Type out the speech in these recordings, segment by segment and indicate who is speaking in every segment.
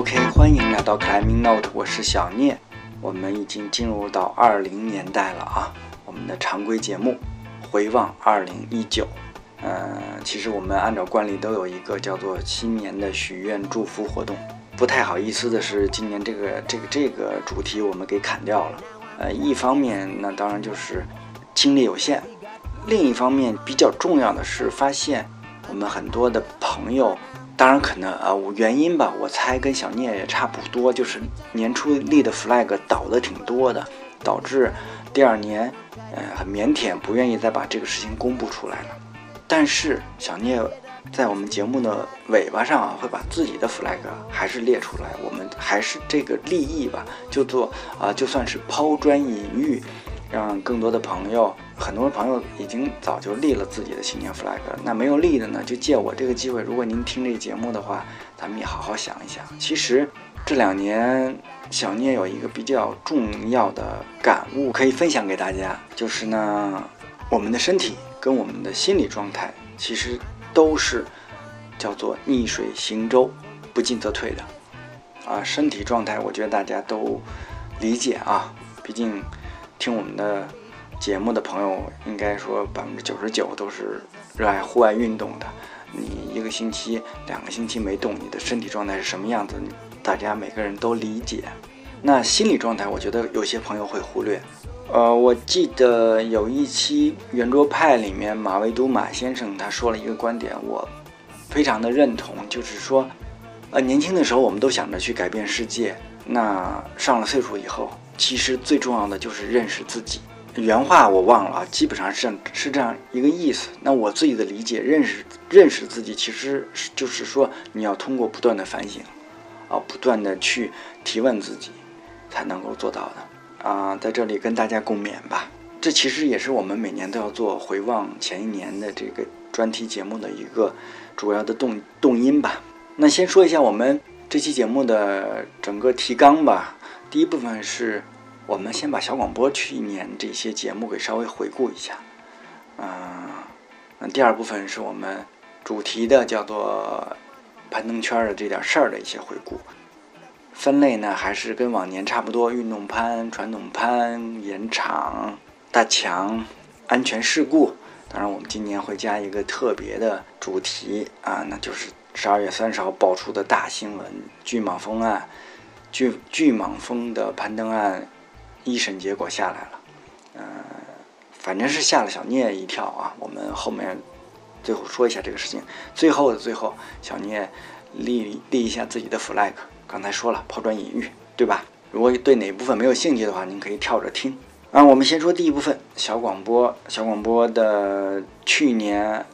Speaker 1: OK，欢迎来到 Climbing Note，我是小聂。我们已经进入到二零年代了啊，我们的常规节目回望二零一九。嗯，其实我们按照惯例都有一个叫做新年的许愿祝福活动。不太好意思的是，今年这个这个这个主题我们给砍掉了。呃，一方面那当然就是精力有限，另一方面比较重要的是发现我们很多的朋友。当然可能啊，原因吧，我猜跟小聂也差不多，就是年初立的 flag 倒的挺多的，导致第二年，呃，很腼腆，不愿意再把这个事情公布出来了。但是小聂在我们节目的尾巴上啊，会把自己的 flag 还是列出来，我们还是这个立意吧，就做啊，就算是抛砖引玉。让更多的朋友，很多朋友已经早就立了自己的新年 flag，那没有立的呢，就借我这个机会，如果您听这节目的话，咱们也好好想一想。其实这两年小聂有一个比较重要的感悟可以分享给大家，就是呢，我们的身体跟我们的心理状态其实都是叫做逆水行舟，不进则退的。啊，身体状态我觉得大家都理解啊，毕竟。听我们的节目的朋友，应该说百分之九十九都是热爱户外运动的。你一个星期、两个星期没动，你的身体状态是什么样子？大家每个人都理解。那心理状态，我觉得有些朋友会忽略。呃，我记得有一期圆桌派里面，马未都马先生他说了一个观点，我非常的认同，就是说，呃，年轻的时候我们都想着去改变世界，那上了岁数以后。其实最重要的就是认识自己。原话我忘了啊，基本上是是这样一个意思。那我自己的理解，认识认识自己，其实就是说你要通过不断的反省，啊，不断的去提问自己，才能够做到的啊。在这里跟大家共勉吧。这其实也是我们每年都要做回望前一年的这个专题节目的一个主要的动动因吧。那先说一下我们这期节目的整个提纲吧。第一部分是，我们先把小广播去年这些节目给稍微回顾一下，嗯，那第二部分是我们主题的叫做攀登圈的这点事儿的一些回顾。分类呢还是跟往年差不多，运动攀、传统攀、岩场、大墙、安全事故。当然，我们今年会加一个特别的主题啊，那就是十二月三十号爆出的大新闻——巨蟒峰案。巨巨蟒峰的攀登案一审结果下来了，嗯，反正是吓了小聂一跳啊。我们后面最后说一下这个事情。最后的最后，小聂立立一下自己的 flag。刚才说了抛砖引玉，对吧？如果对哪部分没有兴趣的话，您可以跳着听。啊，我们先说第一部分小广播。小广播的去年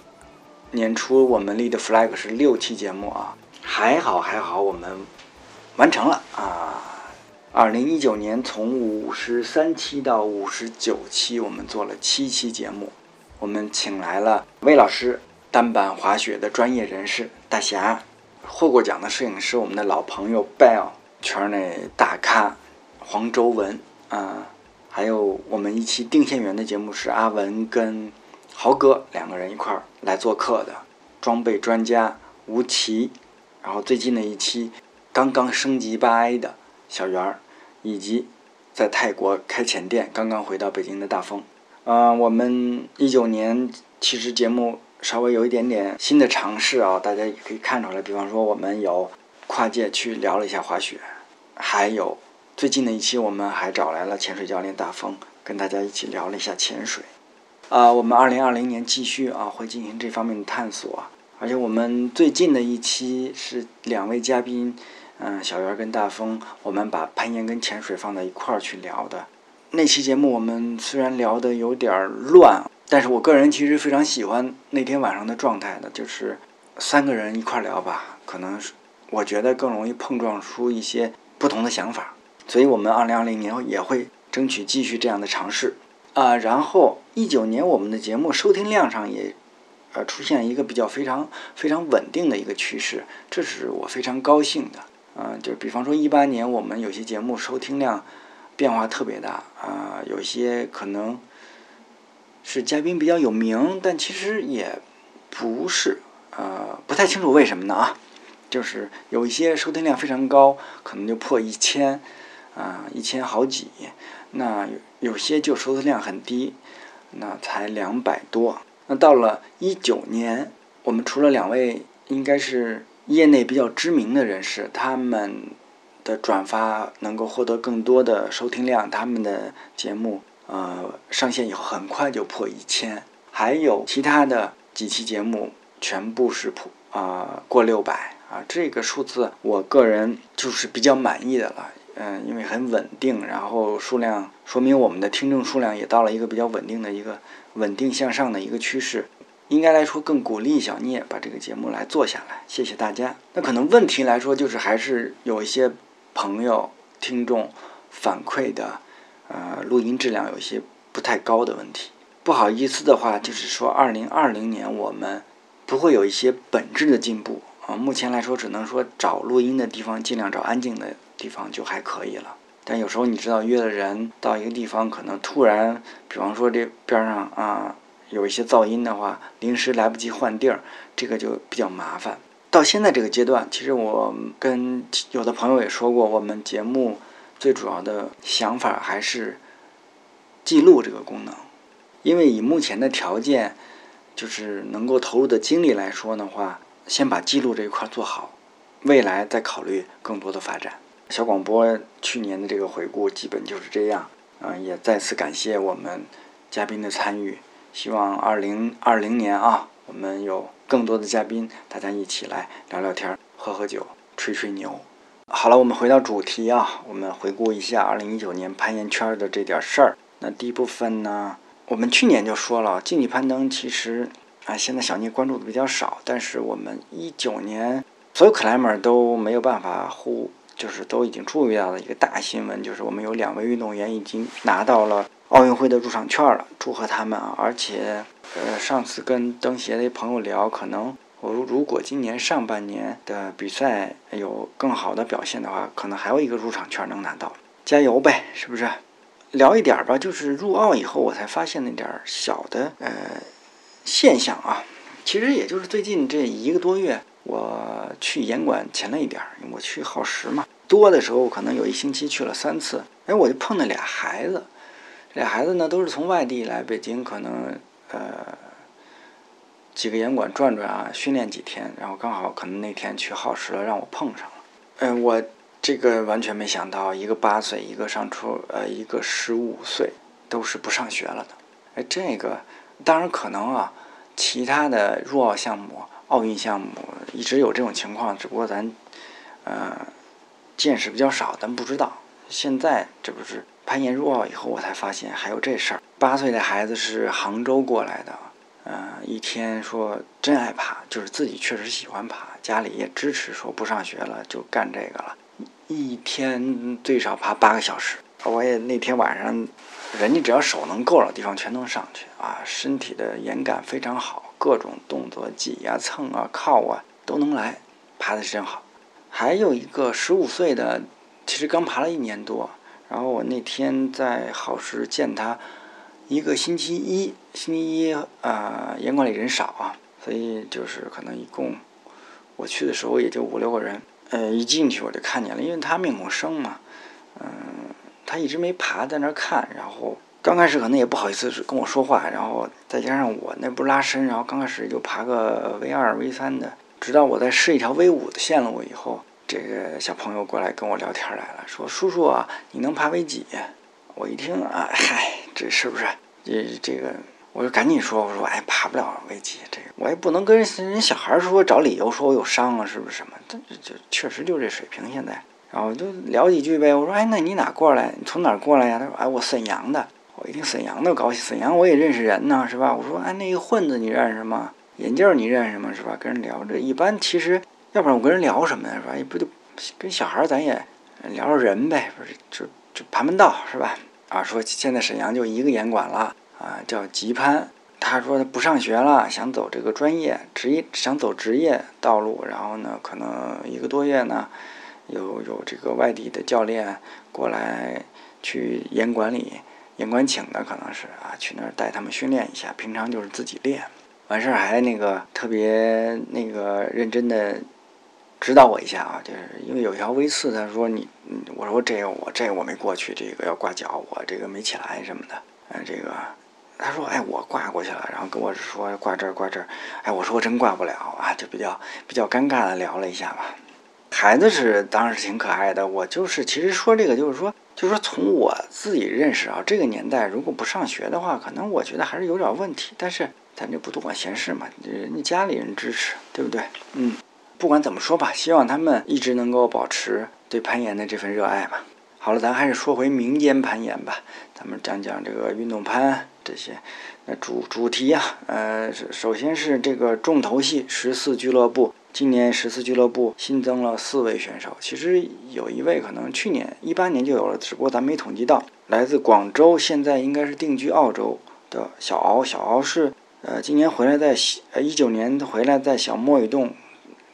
Speaker 1: 年初我们立的 flag 是六期节目啊，还好还好，我们。完成了啊！二零一九年从五十三期到五十九期，我们做了七期节目。我们请来了魏老师，单板滑雪的专业人士大侠，获过奖的摄影师，我们的老朋友 Bell，圈内大咖黄周文啊，还有我们一期定线员的节目是阿文跟豪哥两个人一块儿来做客的，装备专家吴奇，然后最近的一期。刚刚升级八 A 的小圆儿，以及在泰国开浅店、刚刚回到北京的大风。嗯，我们一九年其实节目稍微有一点点新的尝试啊，大家也可以看出来。比方说，我们有跨界去聊了一下滑雪，还有最近的一期，我们还找来了潜水教练大风，跟大家一起聊了一下潜水。啊，我们二零二零年继续啊，会进行这方面的探索。而且我们最近的一期是两位嘉宾。嗯，小圆跟大风，我们把攀岩跟潜水放在一块儿去聊的。那期节目我们虽然聊的有点乱，但是我个人其实非常喜欢那天晚上的状态的，就是三个人一块儿聊吧，可能是我觉得更容易碰撞出一些不同的想法。所以我们二零二零年也会争取继续这样的尝试啊。然后一九年我们的节目收听量上也。呃，出现一个比较非常非常稳定的一个趋势，这是我非常高兴的。嗯，就比方说一八年我们有些节目收听量变化特别大啊，有些可能是嘉宾比较有名，但其实也不是，呃，不太清楚为什么呢啊。就是有一些收听量非常高，可能就破一千，啊，一千好几。那有有些就收听量很低，那才两百多。那到了一九年，我们除了两位应该是业内比较知名的人士，他们的转发能够获得更多的收听量，他们的节目呃上线以后很快就破一千。还有其他的几期节目全部是破啊过六百啊，这个数字我个人就是比较满意的了。嗯，因为很稳定，然后数量说明我们的听众数量也到了一个比较稳定的一个稳定向上的一个趋势。应该来说更鼓励小聂把这个节目来做下来，谢谢大家。那可能问题来说就是还是有一些朋友听众反馈的，呃，录音质量有一些不太高的问题。不好意思的话，就是说二零二零年我们不会有一些本质的进步啊。目前来说，只能说找录音的地方尽量找安静的。地方就还可以了，但有时候你知道约了人到一个地方，可能突然，比方说这边上啊有一些噪音的话，临时来不及换地儿，这个就比较麻烦。到现在这个阶段，其实我跟有的朋友也说过，我们节目最主要的想法还是记录这个功能，因为以目前的条件，就是能够投入的精力来说的话，先把记录这一块做好，未来再考虑更多的发展。小广播去年的这个回顾基本就是这样，嗯，也再次感谢我们嘉宾的参与。希望二零二零年啊，我们有更多的嘉宾，大家一起来聊聊天、喝喝酒、吹吹牛。好了，我们回到主题啊，我们回顾一下二零一九年攀岩圈的这点事儿。那第一部分呢，我们去年就说了，竞技攀登其实啊，现在小聂关注的比较少，但是我们一九年所有 climber 都没有办法呼。就是都已经注意到的一个大新闻，就是我们有两位运动员已经拿到了奥运会的入场券了，祝贺他们啊！而且，呃，上次跟登协的朋友聊，可能我如果今年上半年的比赛有更好的表现的话，可能还有一个入场券能拿到，加油呗，是不是？聊一点吧，就是入奥以后我才发现那点小的呃现象啊，其实也就是最近这一个多月。我去严管勤了一点儿，我去耗时嘛。多的时候可能有一星期去了三次。哎，我就碰到俩孩子，俩孩子呢都是从外地来北京，可能呃几个严管转转啊，训练几天，然后刚好可能那天去耗时了，让我碰上了。嗯，我这个完全没想到，一个八岁，一个上初，呃，一个十五岁，都是不上学了的。哎，这个当然可能啊，其他的入奥项目。奥运项目一直有这种情况，只不过咱，呃，见识比较少，咱不知道。现在这不是攀岩入奥以后，我才发现还有这事儿。八岁的孩子是杭州过来的，呃，一天说真爱爬，就是自己确实喜欢爬，家里也支持，说不上学了就干这个了。一天最少爬八个小时。我也那天晚上，人家只要手能够了地方全能上去啊，身体的延感非常好。各种动作挤呀、蹭啊、靠啊都能来，爬的是真好。还有一个十五岁的，其实刚爬了一年多。然后我那天在好时见他，一个星期一，星期一啊，严管里人少啊，所以就是可能一共我去的时候也就五六个人。呃，一进去我就看见了，因为他面孔生嘛，嗯，他一直没爬在那看，然后。刚开始可能也不好意思跟我说话，然后再加上我那不是拉伸，然后刚开始就爬个 V 二 V 三的，直到我在试一条 V 五的线路以后，这个小朋友过来跟我聊天来了，说叔叔啊，你能爬 V 几？我一听啊，嗨，这是不是？这这个，我就赶紧说，我说哎，爬不了 V 几，这个我也不能跟人小孩说找理由说我有伤啊，是不是什么？这这确实就这水平现在，然后就聊几句呗。我说哎，那你哪过来？你从哪过来呀？他说哎，我沈阳的。我一听沈阳的高兴，沈阳我也认识人呢，是吧？我说，哎，那个混子你认识吗？眼镜你认识吗？是吧？跟人聊着，一般其实，要不然我跟人聊什么呢？是吧？也不就跟小孩儿咱也聊聊人呗，不是？就就盘门道是吧？啊，说现在沈阳就一个严管了啊，叫吉攀。他说他不上学了，想走这个专业职业，想走职业道路。然后呢，可能一个多月呢，有有这个外地的教练过来去严管里。严管请的可能是啊，去那儿带他们训练一下，平常就是自己练。完事儿还那个特别那个认真的指导我一下啊，就是因为有一条微刺，他说你，我说这个我这个我没过去，这个要挂脚，我这个没起来什么的，嗯，这个他说哎我挂过去了，然后跟我说挂这儿挂这儿，哎我说我真挂不了啊，就比较比较尴尬的聊了一下吧。孩子是当然是挺可爱的，我就是其实说这个就是说就是说从我自己认识啊，这个年代如果不上学的话，可能我觉得还是有点问题，但是咱就不多管闲事嘛，人家家里人支持，对不对？嗯。不管怎么说吧，希望他们一直能够保持对攀岩的这份热爱吧。好了，咱还是说回民间攀岩吧。咱们讲讲这个运动攀这些。那主主题啊，呃，首先是这个重头戏十四俱乐部。今年十四俱乐部新增了四位选手，其实有一位可能去年一八年就有了，只不过咱没统计到。来自广州，现在应该是定居澳洲的小敖。小敖是呃，今年回来在呃一九年回来在小莫雨洞。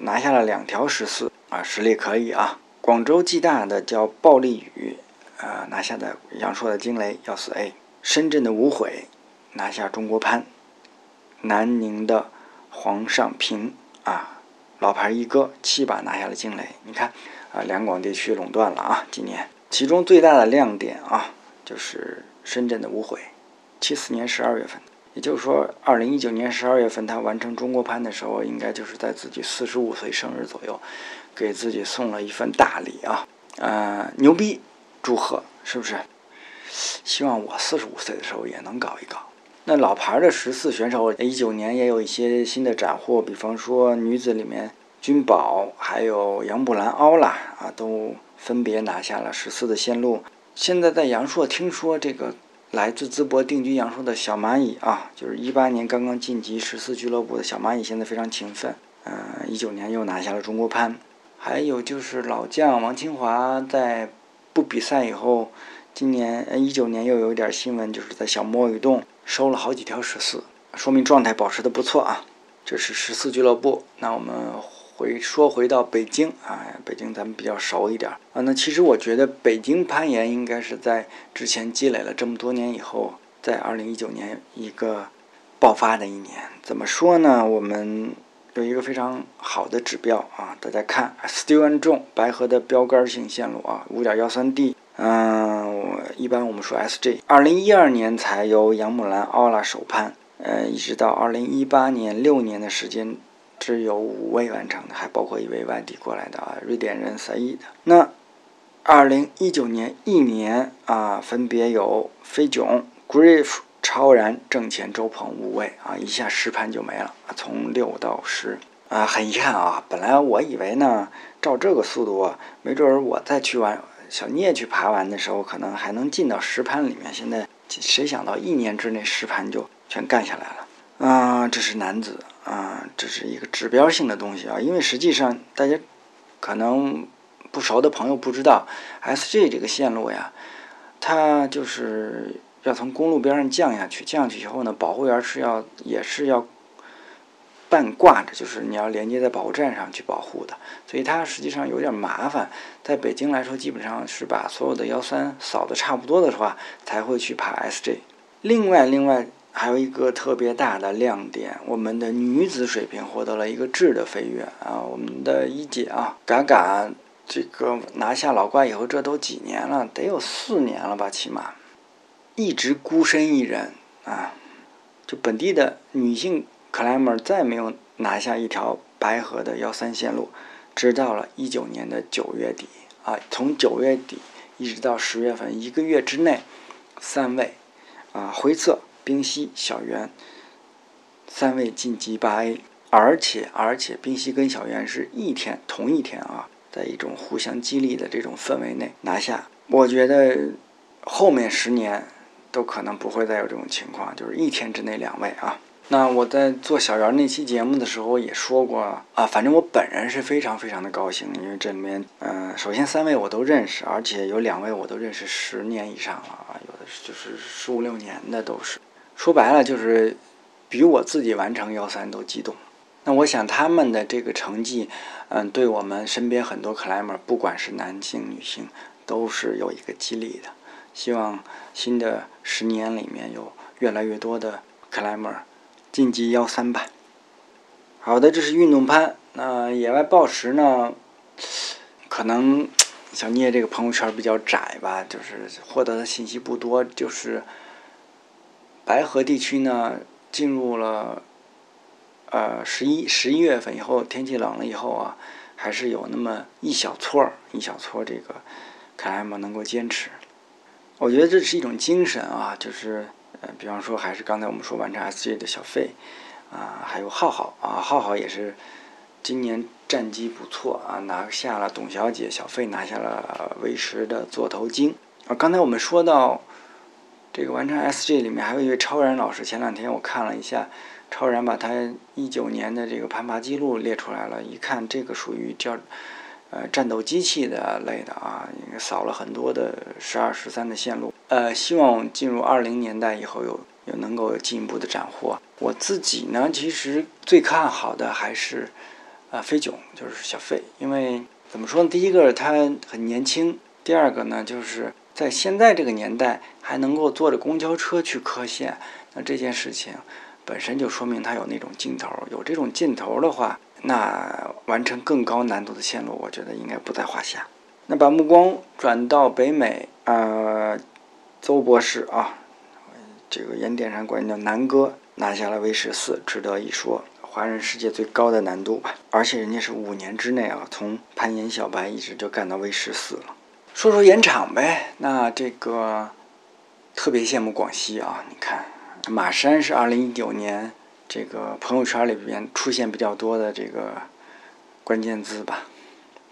Speaker 1: 拿下了两条十四啊，实力可以啊。广州暨大的叫暴力雨，呃，拿下的阳朔的惊雷幺四 A，深圳的无悔拿下中国潘，南宁的黄尚平啊，老牌一哥七把拿下了惊雷。你看啊，两广地区垄断了啊，今年其中最大的亮点啊，就是深圳的无悔，七四年十二月份。也就是说，二零一九年十二月份他完成中国攀的时候，应该就是在自己四十五岁生日左右，给自己送了一份大礼啊！呃，牛逼，祝贺，是不是？希望我四十五岁的时候也能搞一搞。那老牌的十四选手，一九年也有一些新的斩获，比方说女子里面，君宝还有杨布兰、奥拉啊，都分别拿下了十四的线路。现在在阳朔听说这个。来自淄博定居阳朔的小蚂蚁啊，就是一八年刚刚晋级十四俱乐部的小蚂蚁，现在非常勤奋。嗯，一九年又拿下了中国潘。还有就是老将王清华在不比赛以后，今年呃一九年又有一点新闻，就是在小摸鱼洞收了好几条十四，说明状态保持的不错啊。这是十四俱乐部，那我们。回说回到北京啊，北京咱们比较熟一点啊。那其实我觉得北京攀岩应该是在之前积累了这么多年以后，在二零一九年一个爆发的一年。怎么说呢？我们有一个非常好的指标啊，大家看，Still and 重白河的标杆性线路啊，五点幺三 D。嗯，我一般我们说 SJ，二零一二年才由杨木兰奥拉首攀，呃，一直到二零一八年六年的时间。是有五位完成的，还包括一位外地过来的啊，瑞典人赛义的。那二零一九年一年啊，分别有飞囧、Grief、超然、正前、周鹏五位啊，一下十盘就没了，从六到十啊，很遗憾啊。本来我以为呢，照这个速度啊，没准儿我再去玩小聂去爬完的时候，可能还能进到十盘里面。现在谁想到一年之内十盘就全干下来了？啊，这是男子啊，这是一个指标性的东西啊，因为实际上大家可能不熟的朋友不知道，SG 这个线路呀，它就是要从公路边上降下去，降下去以后呢，保护员是要也是要半挂着，就是你要连接在保护站上去保护的，所以它实际上有点麻烦。在北京来说，基本上是把所有的幺三扫的差不多的话，才会去爬 SG。另外，另外。还有一个特别大的亮点，我们的女子水平获得了一个质的飞跃啊！我们的一姐啊，嘎嘎，这个拿下老怪以后，这都几年了，得有四年了吧，起码，一直孤身一人啊，就本地的女性 climber 再没有拿下一条白河的幺三线路，直到了一九年的九月底啊，从九月底一直到十月份，一个月之内，三位啊，灰色。冰溪、小袁三位晋级八 A，而且而且冰溪跟小袁是一天同一天啊，在一种互相激励的这种氛围内拿下。我觉得后面十年都可能不会再有这种情况，就是一天之内两位啊。那我在做小袁那期节目的时候也说过啊，反正我本人是非常非常的高兴，因为这里面嗯，首先三位我都认识，而且有两位我都认识十年以上了啊，有的是就是十五六年的都是。说白了就是，比我自己完成幺三都激动。那我想他们的这个成绩，嗯，对我们身边很多 climber，不管是男性女性，都是有一个激励的。希望新的十年里面有越来越多的 climber 晋级幺三吧。好的，这是运动攀。那野外暴食呢，可能小聂这个朋友圈比较窄吧，就是获得的信息不多。就是白河地区呢，进入了呃十一十一月份以后，天气冷了以后啊，还是有那么一小撮儿一小撮这个克莱姆能够坚持。我觉得这是一种精神啊，就是呃，比方说还是刚才我们说完成 SJ 的小费啊，还有浩浩啊，浩浩也是。今年战绩不错啊，拿下了董小姐，小费拿下了威十的座头鲸。啊，刚才我们说到这个完成 SG 里面还有一位超然老师，前两天我看了一下，超然把他一九年的这个攀爬记录列出来了，一看这个属于叫呃战斗机器的类的啊，扫了很多的十二十三的线路。呃，希望进入二零年代以后有有能够进一步的斩获。我自己呢，其实最看好的还是。啊，飞囧就是小费，因为怎么说呢？第一个他很年轻，第二个呢，就是在现在这个年代还能够坐着公交车去科线，那这件事情本身就说明他有那种劲头。有这种劲头的话，那完成更高难度的线路，我觉得应该不在话下。那把目光转到北美，呃，邹博士啊，这个盐点上管叫南哥，拿下了 V 十四，值得一说。华人世界最高的难度吧，而且人家是五年之内啊，从攀岩小白一直就干到 V 十四了。说说盐场呗，那这个特别羡慕广西啊，你看马山是二零一九年这个朋友圈里边出现比较多的这个关键字吧。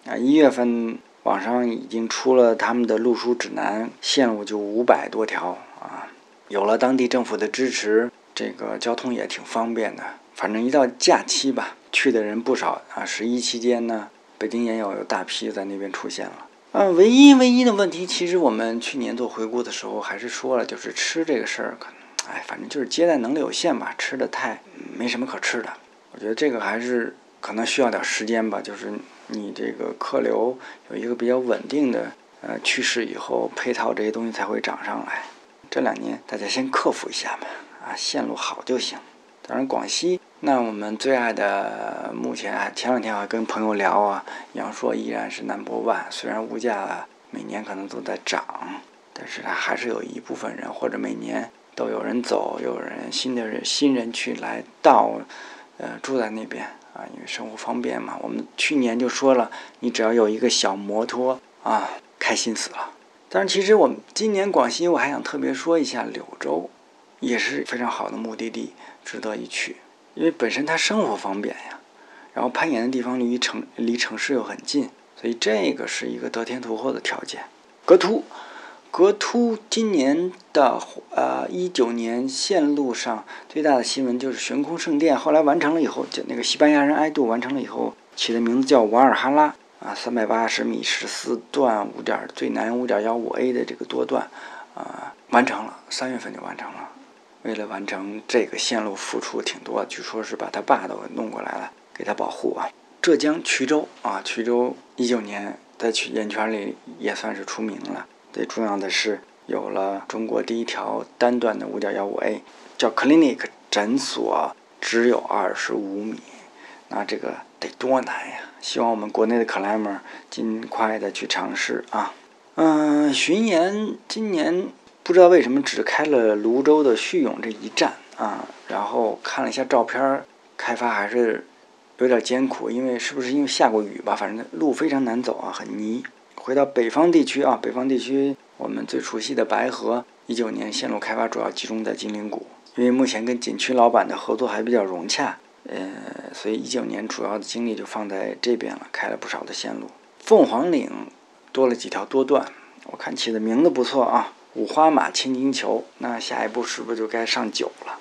Speaker 1: 啊，一月份网上已经出了他们的路书指南，线路就五百多条啊，有了当地政府的支持，这个交通也挺方便的。反正一到假期吧，去的人不少啊。十一期间呢，北京也有有大批在那边出现了。嗯，唯一唯一的问题，其实我们去年做回顾的时候还是说了，就是吃这个事儿，可能哎，反正就是接待能力有限吧，吃的太没什么可吃的。我觉得这个还是可能需要点时间吧，就是你这个客流有一个比较稳定的呃趋势以后，配套这些东西才会涨上来。这两年大家先克服一下吧，啊，线路好就行。当然，广西。那我们最爱的，目前前两天还跟朋友聊啊，阳朔依然是 number one。虽然物价每年可能都在涨，但是它还是有一部分人或者每年都有人走，有人新的人新人去来到，呃，住在那边啊，因为生活方便嘛。我们去年就说了，你只要有一个小摩托啊，开心死了。但是其实我们今年广西，我还想特别说一下柳州，也是非常好的目的地，值得一去。因为本身它生活方便呀，然后攀岩的地方离城离城市又很近，所以这个是一个得天独厚的条件。格凸，格凸今年的呃一九年线路上最大的新闻就是悬空圣殿，后来完成了以后，就那个西班牙人埃杜完成了以后，起的名字叫瓦尔哈拉啊，三百八十米十四段五点最难五点幺五 A 的这个多段啊完成了，三月份就完成了。为了完成这个线路，付出挺多，据说是把他爸都弄过来了，给他保护啊。浙江衢州啊，衢州一九年在曲眼圈里也算是出名了。最重要的是，有了中国第一条单段的五点幺五 A，叫 Clinic 诊所，只有二十五米，那这个得多难呀！希望我们国内的 climber 尽快的去尝试啊。嗯，巡岩今年。不知道为什么只开了泸州的叙永这一站啊，然后看了一下照片，开发还是有点艰苦，因为是不是因为下过雨吧？反正路非常难走啊，很泥。回到北方地区啊，北方地区我们最熟悉的白河，一九年线路开发主要集中在金陵谷，因为目前跟景区老板的合作还比较融洽，呃，所以一九年主要的精力就放在这边了，开了不少的线路。凤凰岭多了几条多段，我看起的名字不错啊。五花马，千金裘，那下一步是不是就该上九了？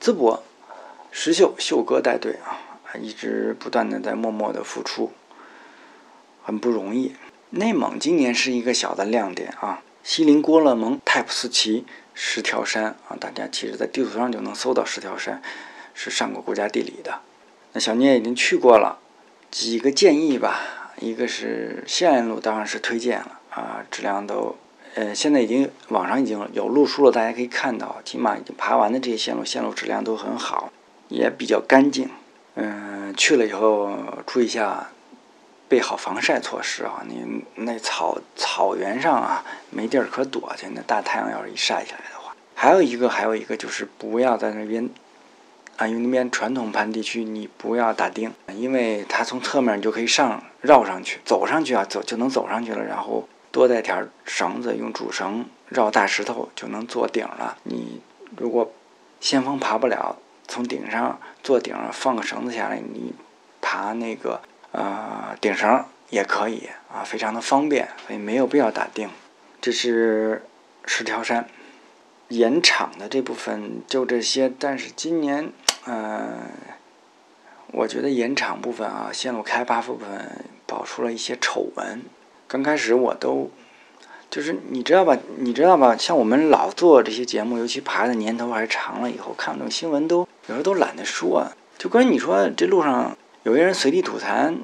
Speaker 1: 淄博，石秀秀哥带队啊，一直不断的在默默的付出，很不容易。内蒙今年是一个小的亮点啊，锡林郭勒盟泰普斯旗十条山啊，大家其实在地图上就能搜到十条山，是上过国家地理的。那小聂已经去过了，几个建议吧，一个是线路当然是推荐了啊，质量都。呃，现在已经网上已经有路书了，大家可以看到，起码已经爬完的这些线路，线路质量都很好，也比较干净。嗯，去了以后注意一下，备好防晒措施啊！你那草草原上啊，没地儿可躲去，那大太阳要是一晒下来的话，还有一个还有一个就是不要在那边啊，因为那边传统盘地区，你不要打钉，因为它从侧面你就可以上绕上去，走上去啊，走就能走上去了，然后多带条绳子，用主绳绕大石头就能做顶了。你如果先锋爬不了。从顶上坐顶放个绳子下来，你爬那个呃顶绳也可以啊，非常的方便，所以没有必要打钉。这是石条山盐场的这部分就这些，但是今年嗯，我觉得盐场部分啊，线路开发部分爆出了一些丑闻。刚开始我都。就是你知道吧？你知道吧？像我们老做这些节目，尤其爬的年头还长了以后，看这种新闻都有时候都懒得说。就跟你说，这路上有些人随地吐痰，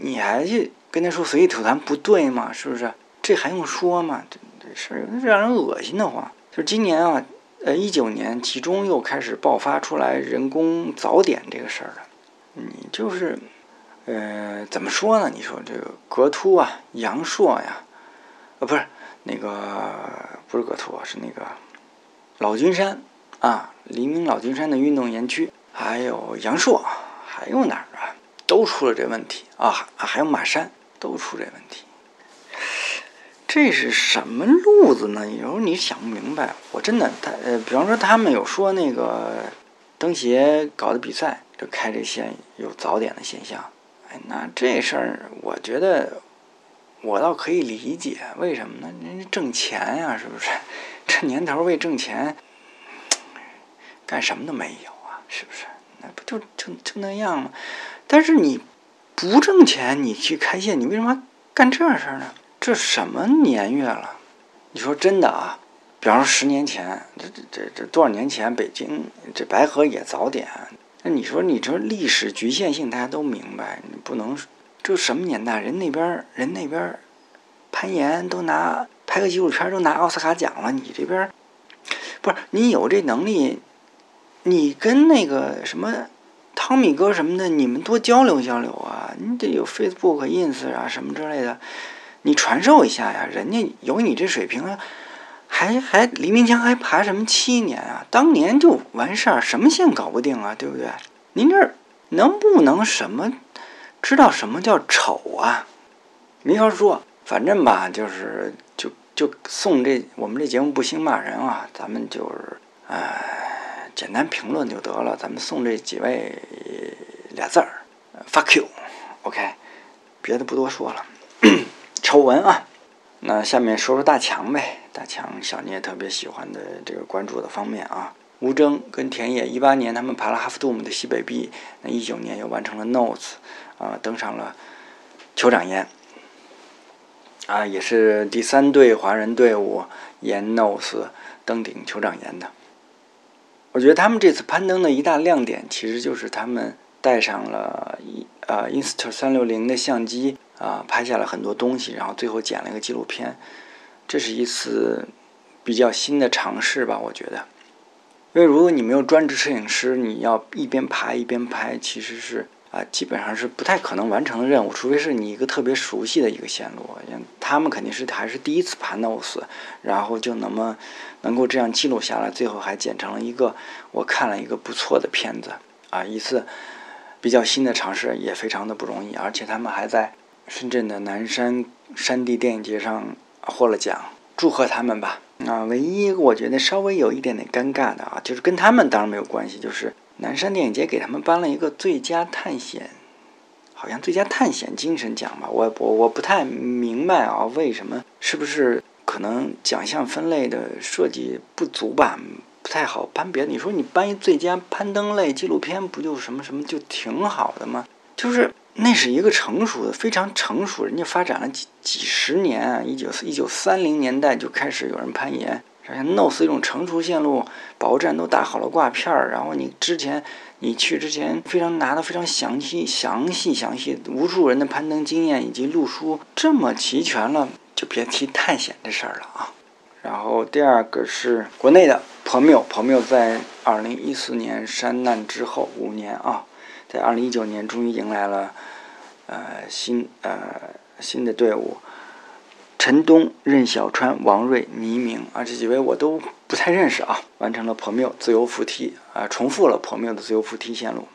Speaker 1: 你还去跟他说随地吐痰不对吗？是不是？这还用说吗？这这事儿让人恶心的慌。就是今年啊，呃，一九年其中又开始爆发出来人工早点这个事儿了。你就是，呃，怎么说呢？你说这个格突啊，阳朔呀，呃，不是。那个不是格图，是那个老君山啊，黎明老君山的运动园区，还有阳朔，还有哪儿啊？都出了这问题啊！还有马山都出这问题，这是什么路子呢？有时候你想不明白。我真的，他呃，比方说他们有说那个登协搞的比赛，就开这线有早点的现象。那这事儿我觉得。我倒可以理解，为什么呢？人家挣钱呀，是不是？这年头为挣钱，干什么都没有啊，是不是？那不就就就那样吗？但是你不挣钱，你去开线，你为什么干这事儿呢？这什么年月了？你说真的啊？比方说十年前，这这这这多少年前，北京这白河也早点。那你说，你说历史局限性，大家都明白，你不能。这什么年代？人那边人那边攀岩都拿拍个纪录片都拿奥斯卡奖了，你这边不是你有这能力，你跟那个什么汤米哥什么的，你们多交流交流啊！你得有 Facebook、Ins 啊什么之类的，你传授一下呀！人家有你这水平，还还黎明强还爬什么七年啊？当年就完事儿，什么线搞不定啊？对不对？您这能不能什么？知道什么叫丑啊？没法说，反正吧，就是就就送这我们这节目不兴骂人啊，咱们就是哎简单评论就得了。咱们送这几位俩字儿，fuck you，OK，别的不多说了。丑闻啊，那下面说说大强呗。大强，小聂特别喜欢的这个关注的方面啊。吴征跟田野，一八年他们爬了哈弗杜姆的西北壁，那一九年又完成了 Notes，啊，登上了酋长岩，啊，也是第三队华人队伍沿 Notes 登顶酋长岩的。我觉得他们这次攀登的一大亮点，其实就是他们带上了一啊 Insta 三六零的相机啊，拍下了很多东西，然后最后剪了一个纪录片。这是一次比较新的尝试吧，我觉得。因为如果你没有专职摄影师，你要一边爬一边拍，其实是啊，基本上是不太可能完成的任务。除非是你一个特别熟悉的一个线路，像他们肯定是还是第一次爬 Nos，然后就那么能够这样记录下来，最后还剪成了一个我看了一个不错的片子啊，一次比较新的尝试也非常的不容易，而且他们还在深圳的南山山地电影节上获了奖，祝贺他们吧。啊，唯一我觉得稍微有一点点尴尬的啊，就是跟他们当然没有关系，就是南山电影节给他们颁了一个最佳探险，好像最佳探险精神奖吧，我我我不太明白啊，为什么？是不是可能奖项分类的设计不足吧？不太好颁别的。你说你颁一最佳攀登类纪录片，不就什么什么就挺好的吗？就是。那是一个成熟的，非常成熟，人家发展了几几十年，一九一九三零年代就开始有人攀岩，像 Nose 一种成熟线路，保护站都打好了挂片儿，然后你之前你去之前非常拿的非常详细详细详细，无数人的攀登经验以及路书这么齐全了，就别提探险这事儿了啊。然后第二个是国内的朋友，朋友在二零一四年山难之后五年啊。在二零一九年终于迎来了呃新呃新的队伍，陈东、任小川、王瑞、倪明啊这几位我都不太认识啊，完成了破缪自由扶梯啊，重复了破缪的自由扶梯线路，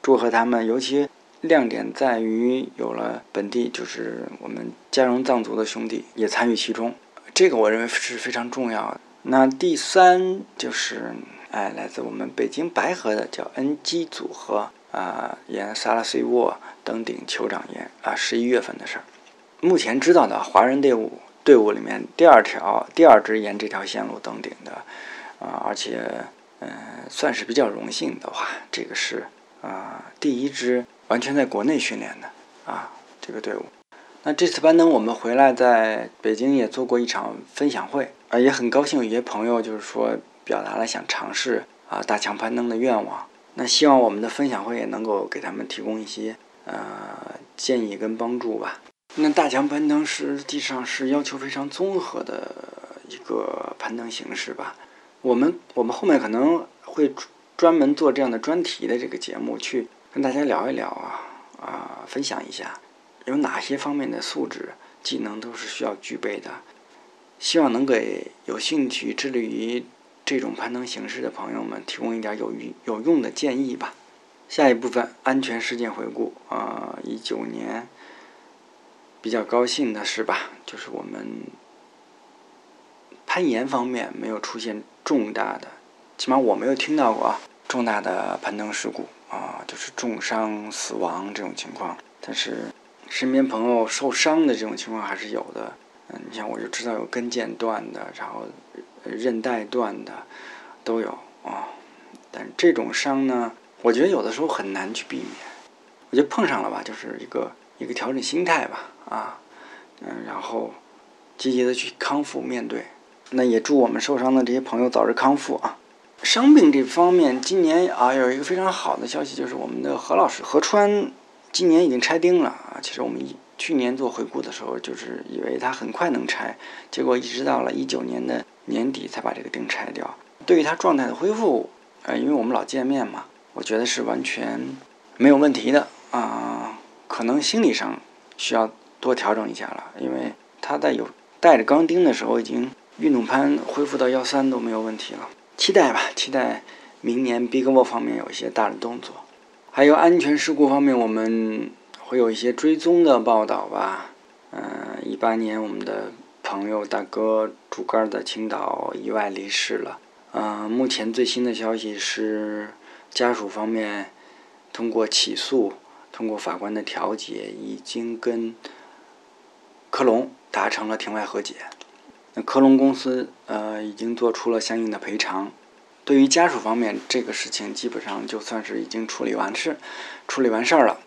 Speaker 1: 祝贺他们！尤其亮点在于有了本地就是我们嘉荣藏族的兄弟也参与其中，这个我认为是非常重要的。那第三就是，哎，来自我们北京白河的叫 NG 组合啊，沿萨拉西沃登顶酋长岩啊，十一月份的事儿。目前知道的华人队伍队伍里面第二条第二支沿这条线路登顶的啊，而且嗯，算是比较荣幸的话，这个是啊第一支完全在国内训练的啊这个队伍。那这次攀登我们回来在北京也做过一场分享会。啊，也很高兴，有些朋友就是说表达了想尝试啊大墙攀登的愿望。那希望我们的分享会也能够给他们提供一些呃建议跟帮助吧。那大墙攀登实际上是要求非常综合的一个攀登形式吧。我们我们后面可能会专门做这样的专题的这个节目，去跟大家聊一聊啊啊，分享一下有哪些方面的素质技能都是需要具备的。希望能给有兴趣致力于这种攀登形式的朋友们提供一点有有有用的建议吧。下一部分安全事件回顾啊，一九年比较高兴的是吧，就是我们攀岩方面没有出现重大的，起码我没有听到过啊重大的攀登事故啊，就是重伤死亡这种情况。但是身边朋友受伤的这种情况还是有的。嗯，你像我就知道有跟腱断的，然后韧带断的都有啊。但这种伤呢，我觉得有的时候很难去避免。我觉得碰上了吧，就是一个一个调整心态吧，啊，嗯，然后积极的去康复面对。那也祝我们受伤的这些朋友早日康复啊。伤病这方面，今年啊有一个非常好的消息，就是我们的何老师何川今年已经拆钉了啊。其实我们一。去年做回顾的时候，就是以为他很快能拆，结果一直到了一九年的年底才把这个钉拆掉。对于他状态的恢复，呃，因为我们老见面嘛，我觉得是完全没有问题的啊。可能心理上需要多调整一下了，因为他在有带着钢钉的时候，已经运动攀恢复到幺三都没有问题了。期待吧，期待明年 Big Wall 方面有一些大的动作。还有安全事故方面，我们。会有一些追踪的报道吧，嗯，一八年我们的朋友大哥竹竿在青岛意外离世了，嗯，目前最新的消息是家属方面通过起诉，通过法官的调解，已经跟科隆达成了庭外和解，那科隆公司呃已经做出了相应的赔偿，对于家属方面，这个事情基本上就算是已经处理完事，处理完事儿了。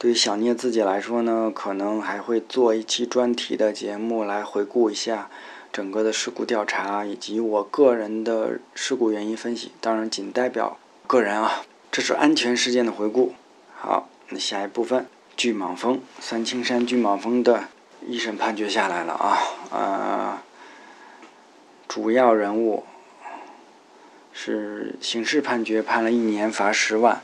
Speaker 1: 对于小聂自己来说呢，可能还会做一期专题的节目来回顾一下整个的事故调查以及我个人的事故原因分析。当然，仅代表个人啊。这是安全事件的回顾。好，那下一部分，巨蟒峰三清山巨蟒峰的一审判决下来了啊，呃，主要人物是刑事判决判了一年罚十万，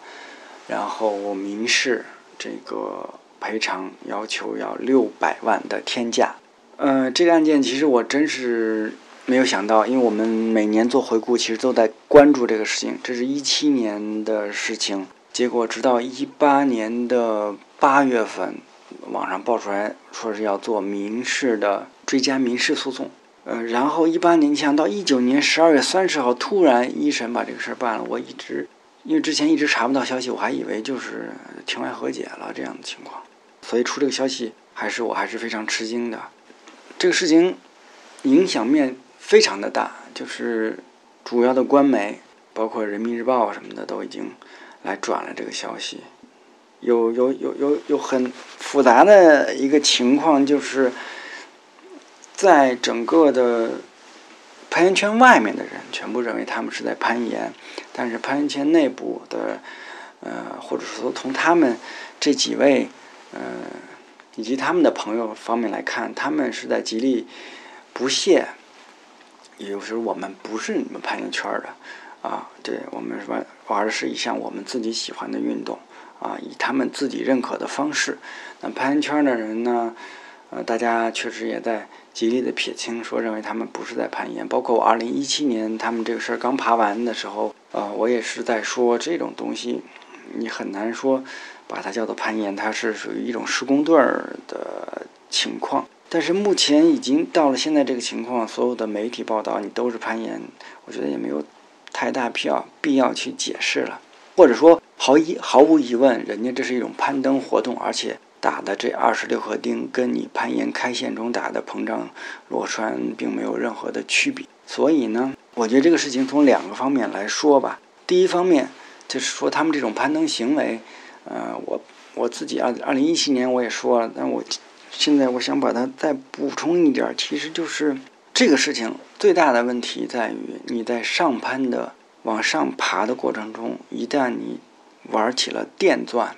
Speaker 1: 然后民事。这个赔偿要求要六百万的天价，呃，这个案件其实我真是没有想到，因为我们每年做回顾，其实都在关注这个事情。这是一七年的事情，结果直到一八年的八月份，网上爆出来说是要做民事的追加民事诉讼，呃，然后一八年，你想到一九年十二月三十号，突然一审把这个事儿办了，我一直。因为之前一直查不到消息，我还以为就是庭外和解了这样的情况，所以出这个消息还是我还是非常吃惊的。这个事情影响面非常的大，就是主要的官媒，包括人民日报什么的都已经来转了这个消息。有有有有有很复杂的一个情况，就是在整个的。攀岩圈外面的人全部认为他们是在攀岩，但是攀岩圈内部的，呃，或者说从他们这几位，呃，以及他们的朋友方面来看，他们是在极力不屑，也就是我们不是你们攀岩圈的，啊，对我们玩玩的是一项我们自己喜欢的运动，啊，以他们自己认可的方式。那攀岩圈的人呢，呃，大家确实也在极力的撇清，说认为他们不是在攀岩。包括我二零一七年他们这个事儿刚爬完的时候，呃，我也是在说这种东西，你很难说把它叫做攀岩，它是属于一种施工队儿的情况。但是目前已经到了现在这个情况，所有的媒体报道你都是攀岩，我觉得也没有太大必要必要去解释了，或者说毫疑毫无疑问，人家这是一种攀登活动，而且打的这二十六颗钉跟你攀岩开线中打的膨胀螺栓并没有任何的区别。所以呢，我觉得这个事情从两个方面来说吧。第一方面就是说他们这种攀登行为，呃，我我自己二二零一七年我也说了，但我。现在我想把它再补充一点，其实就是这个事情最大的问题在于你在上攀的往上爬的过程中，一旦你玩起了电钻，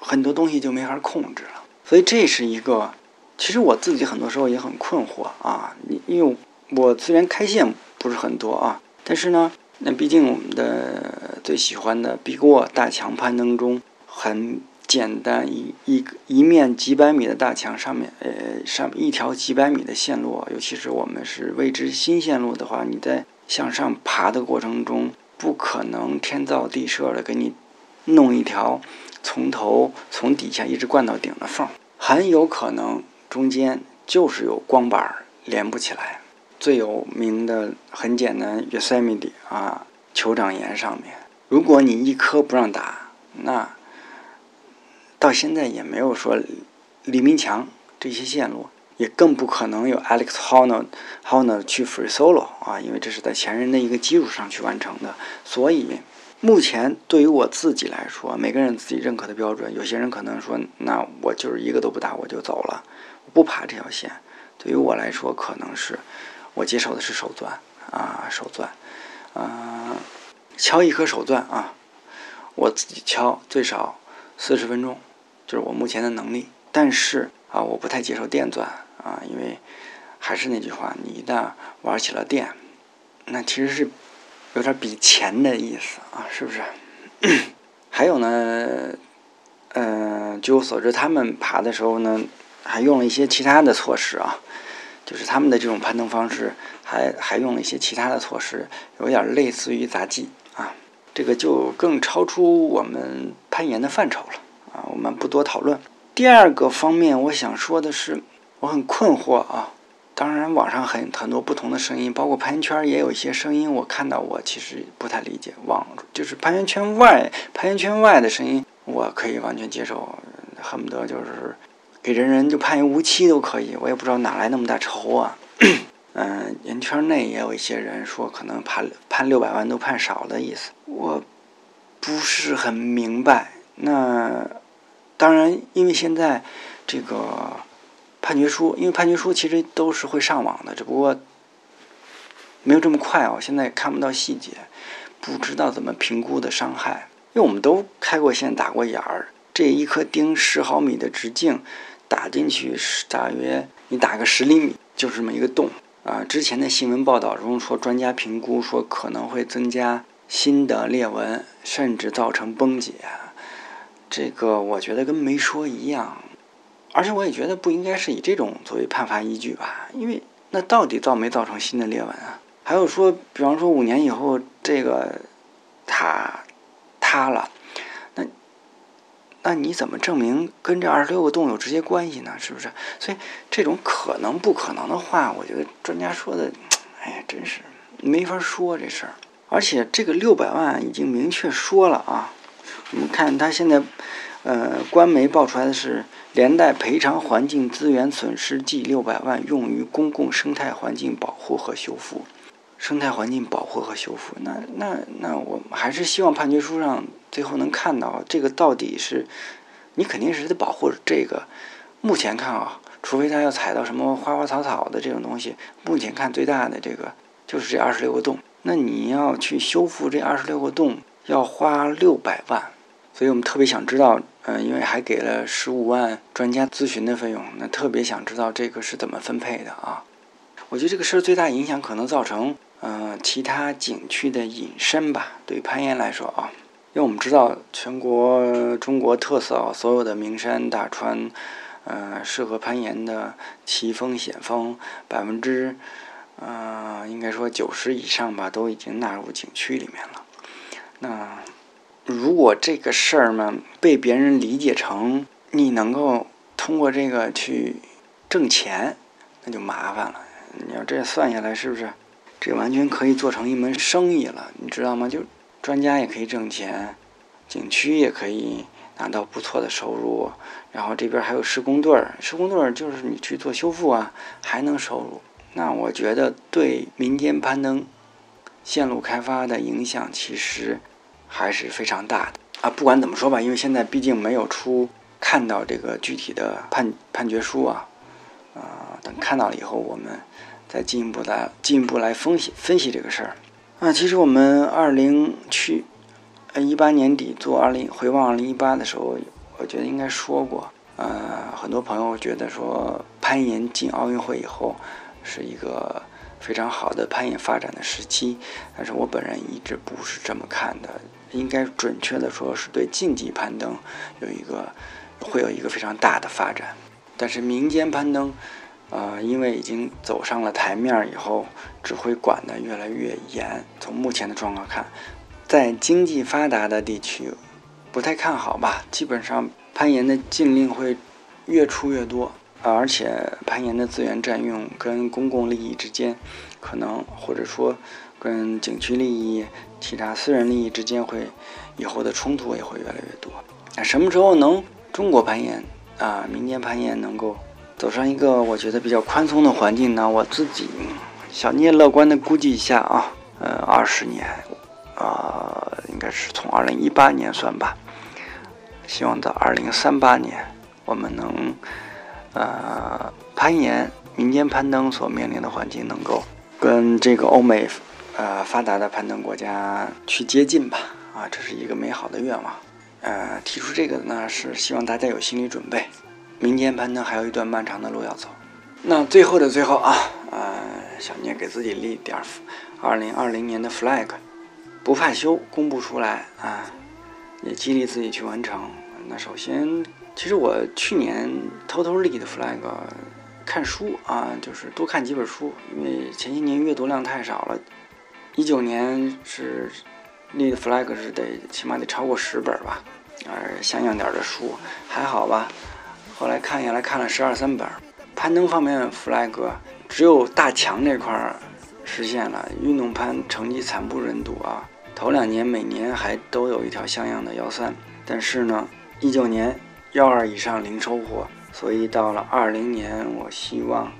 Speaker 1: 很多东西就没法控制了。所以这是一个，其实我自己很多时候也很困惑啊。你因为我虽然开线不是很多啊，但是呢，那毕竟我们的最喜欢的壁过大墙攀登中很。简单一一一面几百米的大墙上面，呃，上一条几百米的线路，尤其是我们是未知新线路的话，你在向上爬的过程中，不可能天造地设的给你弄一条从头从底下一直灌到顶的缝，很有可能中间就是有光板连不起来。最有名的很简单，Yosemite 啊，酋长岩上面，如果你一颗不让打，那。到现在也没有说李明强这些线路，也更不可能有 Alex Honnold Honnold 去 free solo 啊，因为这是在前人的一个基础上去完成的。所以目前对于我自己来说，每个人自己认可的标准，有些人可能说，那我就是一个都不打我就走了，不爬这条线。对于我来说，可能是我接受的是手钻啊，手钻，嗯，敲一颗手钻啊，我自己敲最少四十分钟。就是我目前的能力，但是啊，我不太接受电钻啊，因为还是那句话，你一旦玩起了电，那其实是有点比钱的意思啊，是不是？还有呢，嗯，据我所知，他们爬的时候呢，还用了一些其他的措施啊，就是他们的这种攀登方式，还还用了一些其他的措施，有点类似于杂技啊，这个就更超出我们攀岩的范畴了。啊，我们不多讨论。第二个方面，我想说的是，我很困惑啊。当然，网上很很多不同的声音，包括攀岩圈也有一些声音，我看到我其实不太理解。网就是攀岩圈外，攀岩圈外的声音，我可以完全接受，恨不得就是给人人就攀岩无期都可以。我也不知道哪来那么大仇啊。嗯，岩圈内也有一些人说，可能判判六百万都判少的意思，我不是很明白。那。当然，因为现在这个判决书，因为判决书其实都是会上网的，只不过没有这么快哦。现在看不到细节，不知道怎么评估的伤害。因为我们都开过线、打过眼儿，这一颗钉十毫米的直径打进去是大约你打个十厘米，就是这么一个洞啊。之前的新闻报道中说，专家评估说可能会增加新的裂纹，甚至造成崩解。这个我觉得跟没说一样，而且我也觉得不应该是以这种作为判罚依据吧，因为那到底造没造成新的裂纹啊？还有说，比方说五年以后这个塔塌了，那那你怎么证明跟这二十六个洞有直接关系呢？是不是？所以这种可能不可能的话，我觉得专家说的，哎呀，真是没法说这事儿。而且这个六百万已经明确说了啊。我们看他现在，呃，官媒报出来的是连带赔偿环境资源损失计六百万，用于公共生态环境保护和修复。生态环境保护和修复，那那那我还是希望判决书上最后能看到这个到底是，你肯定是得保护这个。目前看啊，除非他要踩到什么花花草草的这种东西，目前看最大的这个就是这二十六个洞。那你要去修复这二十六个洞，要花六百万。所以我们特别想知道，嗯，因为还给了十五万专家咨询的费用，那特别想知道这个是怎么分配的啊？我觉得这个事儿最大影响可能造成，嗯，其他景区的隐身吧。对攀岩来说啊，因为我们知道全国中国特色啊，所有的名山大川，呃，适合攀岩的奇峰险峰，百分之，呃，应该说九十以上吧，都已经纳入景区里面了。那如果这个事儿呢，被别人理解成你能够通过这个去挣钱，那就麻烦了。你要这算下来，是不是？这完全可以做成一门生意了，你知道吗？就专家也可以挣钱，景区也可以拿到不错的收入，然后这边还有施工队儿，施工队儿就是你去做修复啊，还能收入。那我觉得对民间攀登线路开发的影响其实还是非常大的啊。不管怎么说吧，因为现在毕竟没有出看到这个具体的判判决书啊，啊，等看到了以后我们。再进一步来进一步来分析分析这个事儿啊，其实我们二零去呃一八年底做二零回望二零一八的时候，我觉得应该说过，呃，很多朋友觉得说攀岩进奥运会以后是一个非常好的攀岩发展的时期，但是我本人一直不是这么看的，应该准确的说是对竞技攀登有一个会有一个非常大的发展，但是民间攀登。呃，因为已经走上了台面以后，只会管得越来越严。从目前的状况看，在经济发达的地区，不太看好吧？基本上攀岩的禁令会越出越多，而且攀岩的资源占用跟公共利益之间，可能或者说跟景区利益、其他私人利益之间会以后的冲突也会越来越多。那什么时候能中国攀岩啊，民间攀岩能够？走上一个我觉得比较宽松的环境呢，我自己小聂乐观的估计一下啊，呃，二十年，啊，应该是从二零一八年算吧，希望到二零三八年，我们能，呃，攀岩民间攀登所面临的环境能够跟这个欧美，呃，发达的攀登国家去接近吧，啊，这是一个美好的愿望，呃，提出这个呢是希望大家有心理准备。民间攀登还有一段漫长的路要走，那最后的最后啊，呃，小聂给自己立点儿，二零二零年的 flag，不怕羞，公布出来啊，也激励自己去完成。那首先，其实我去年偷偷立的 flag，看书啊，就是多看几本书，因为前些年阅读量太少了。一九年是立的 flag 是得起码得超过十本吧，呃，像样点的书还好吧。后来看下来看了十二三本，攀登方面 flag 只有大强这块儿实现了，运动攀成绩惨不忍睹啊！头两年每年还都有一条像样的幺三，但是呢，一九年幺二以上零收获，所以到了二零年，我希望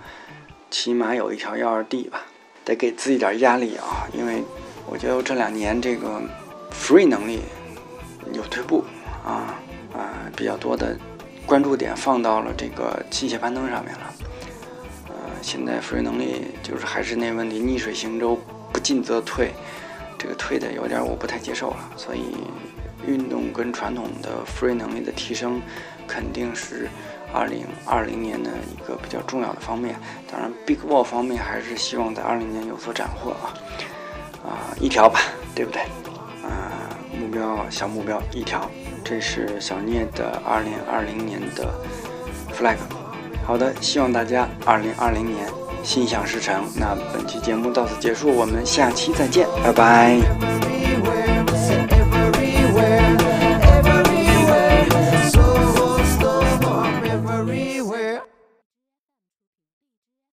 Speaker 1: 起码有一条幺二 D 吧，得给自己点压力啊，因为我觉得这两年这个 free 能力有退步啊啊比较多的。关注点放到了这个器械攀登上面了，呃，现在 free 能力就是还是那问题，逆水行舟，不进则退，这个退的有点我不太接受了，所以运动跟传统的 free 能力的提升，肯定是二零二零年的一个比较重要的方面。当然，big wall 方面还是希望在二零年有所斩获啊，啊，一条吧，对不对？啊，目标小目标一条。这是小聂的二零二零年的 flag。好的，希望大家二零二零年心想事成。那本期节目到此结束，我们下期再见，拜拜。